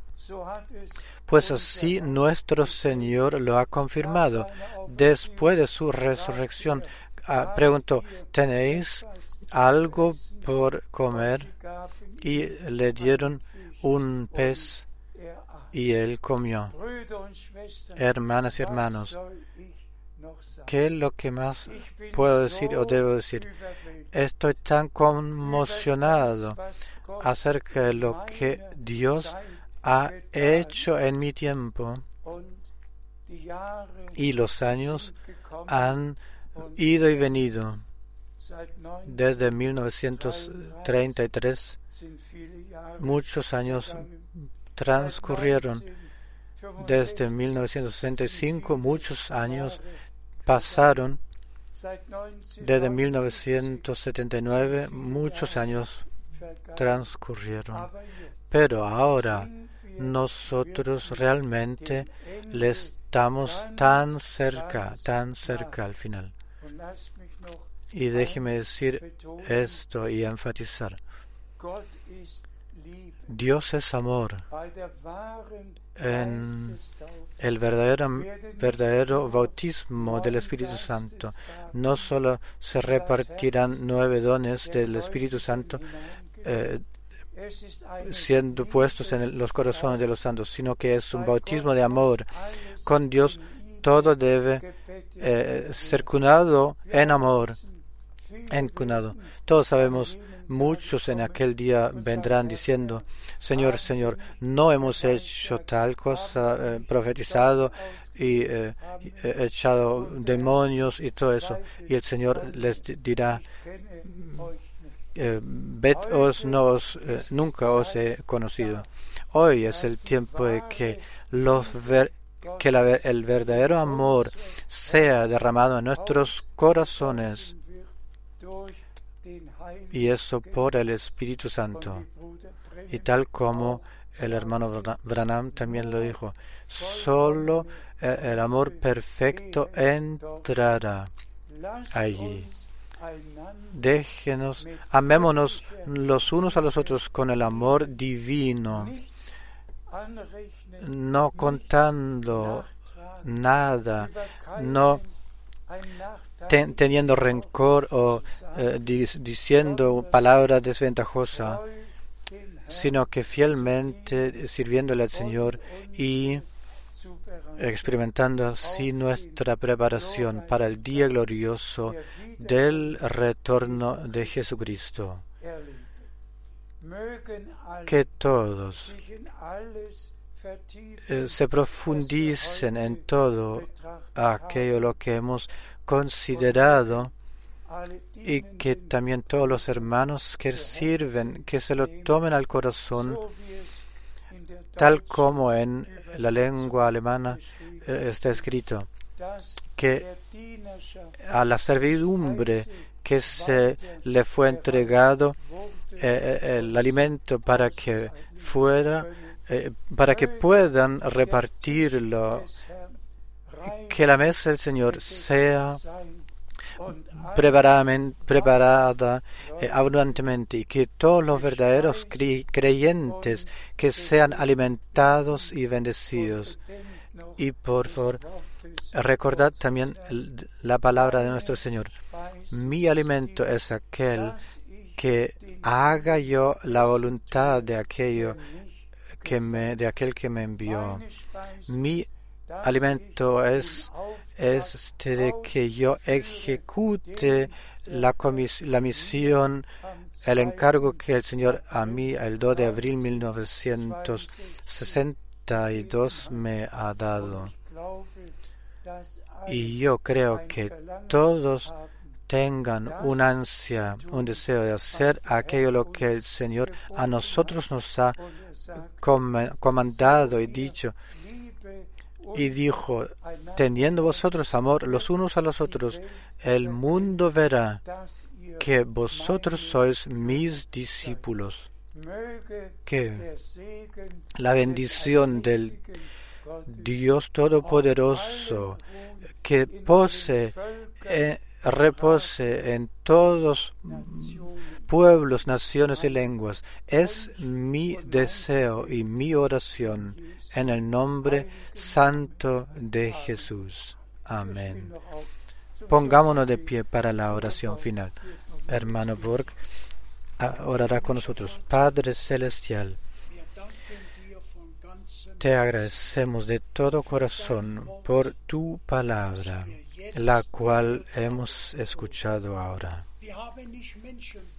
Pues así nuestro Señor lo ha confirmado después de su resurrección. Ah, preguntó, ¿tenéis algo por comer? Y le dieron un pez y él comió. Hermanas y hermanos, ¿qué es lo que más puedo decir o debo decir? Estoy tan conmocionado acerca de lo que Dios ha hecho en mi tiempo y los años han ido y venido. Desde 1933 muchos años transcurrieron. Desde 1965 muchos años pasaron. Desde 1979 muchos años transcurrieron. Pero ahora nosotros realmente le estamos tan cerca, tan cerca al final. Y déjeme decir esto y enfatizar. Dios es amor. En el verdadero, verdadero bautismo del Espíritu Santo. no solo se repartirán nueve dones del Espíritu Santo eh, siendo puestos en los corazones de los santos, sino que es un bautismo de amor. Con Dios todo debe eh, ser cunado en amor, encunado. Todos sabemos, muchos en aquel día vendrán diciendo, Señor, Señor, no hemos hecho tal cosa, eh, profetizado y eh, echado demonios y todo eso. Y el Señor les di- dirá, eh, os, no os, eh, nunca os he conocido. Hoy es el tiempo de que los que el verdadero amor sea derramado en nuestros corazones y eso por el Espíritu Santo. Y tal como el hermano Bra- Branham también lo dijo, solo eh, el amor perfecto entrará allí. Déjenos, amémonos los unos a los otros con el amor divino, no contando nada, no ten- teniendo rencor o eh, diciendo palabras desventajosas, sino que fielmente sirviéndole al Señor y experimentando así nuestra preparación para el día glorioso del retorno de Jesucristo. Que todos eh, se profundicen en todo aquello lo que hemos considerado y que también todos los hermanos que sirven, que se lo tomen al corazón, tal como en la lengua alemana eh, está escrito, que a la servidumbre que se le fue entregado eh, eh, el alimento para que fuera, para que puedan repartirlo, que la mesa del Señor sea preparada eh, abundantemente y que todos los verdaderos cre- creyentes que sean alimentados y bendecidos. Y por favor, recordad también la palabra de nuestro Señor. Mi alimento es aquel que haga yo la voluntad de aquello que me, de aquel que me envió. Mi alimento es este de que yo ejecute la, misión, el encargo que el Señor a mí el 2 de abril 1962 me ha dado. Y yo creo que todos tengan un ansia, un deseo de hacer aquello lo que el Señor a nosotros nos ha comandado y dicho. Y dijo, teniendo vosotros amor los unos a los otros, el mundo verá que vosotros sois mis discípulos. Que la bendición del Dios Todopoderoso que pose, eh, repose en todos pueblos, naciones y lenguas, es mi deseo y mi oración en el nombre santo de Jesús. Amén. Pongámonos de pie para la oración final. Hermano Borg ah, orará con nosotros. Padre Celestial, te agradecemos de todo corazón por tu palabra, la cual hemos escuchado ahora.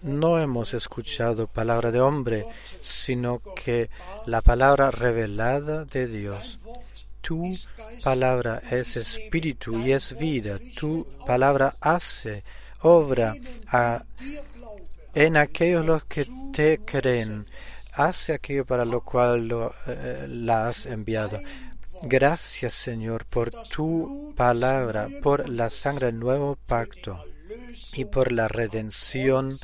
No hemos escuchado palabra de hombre, sino que la palabra revelada de Dios. Tu palabra es espíritu y es vida. Tu palabra hace, obra a- en aquellos los que te creen. Hace aquello para lo cual lo, eh, la has enviado. Gracias, Señor, por tu palabra, por la sangre del nuevo pacto y por la redención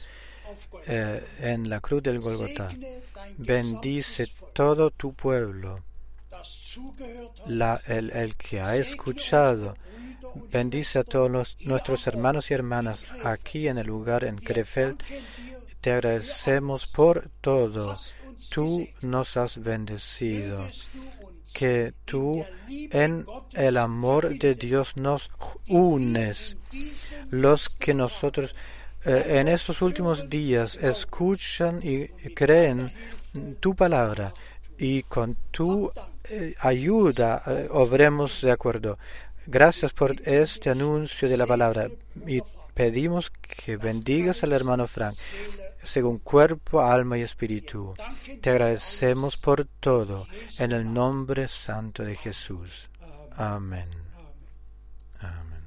eh, en la cruz del Golgotha. Bendice todo tu pueblo, la- el, que ha escuchado. Bendice a todos nuestros hermanos y hermanas aquí en el lugar en Krefeld. Te agradecemos por todo. Tú nos has bendecido. Que tú en el amor de Dios nos unes. Los que nosotros eh, en estos últimos días escuchan y creen tu palabra y con tu eh, ayuda eh, obremos de acuerdo. Gracias por este anuncio de la palabra y pedimos que bendigas al hermano Frank según cuerpo, alma y espíritu. Te agradecemos por todo, en el nombre santo de Jesús. Amén. Amén.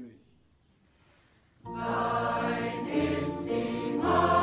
König. Sein ist die Macht.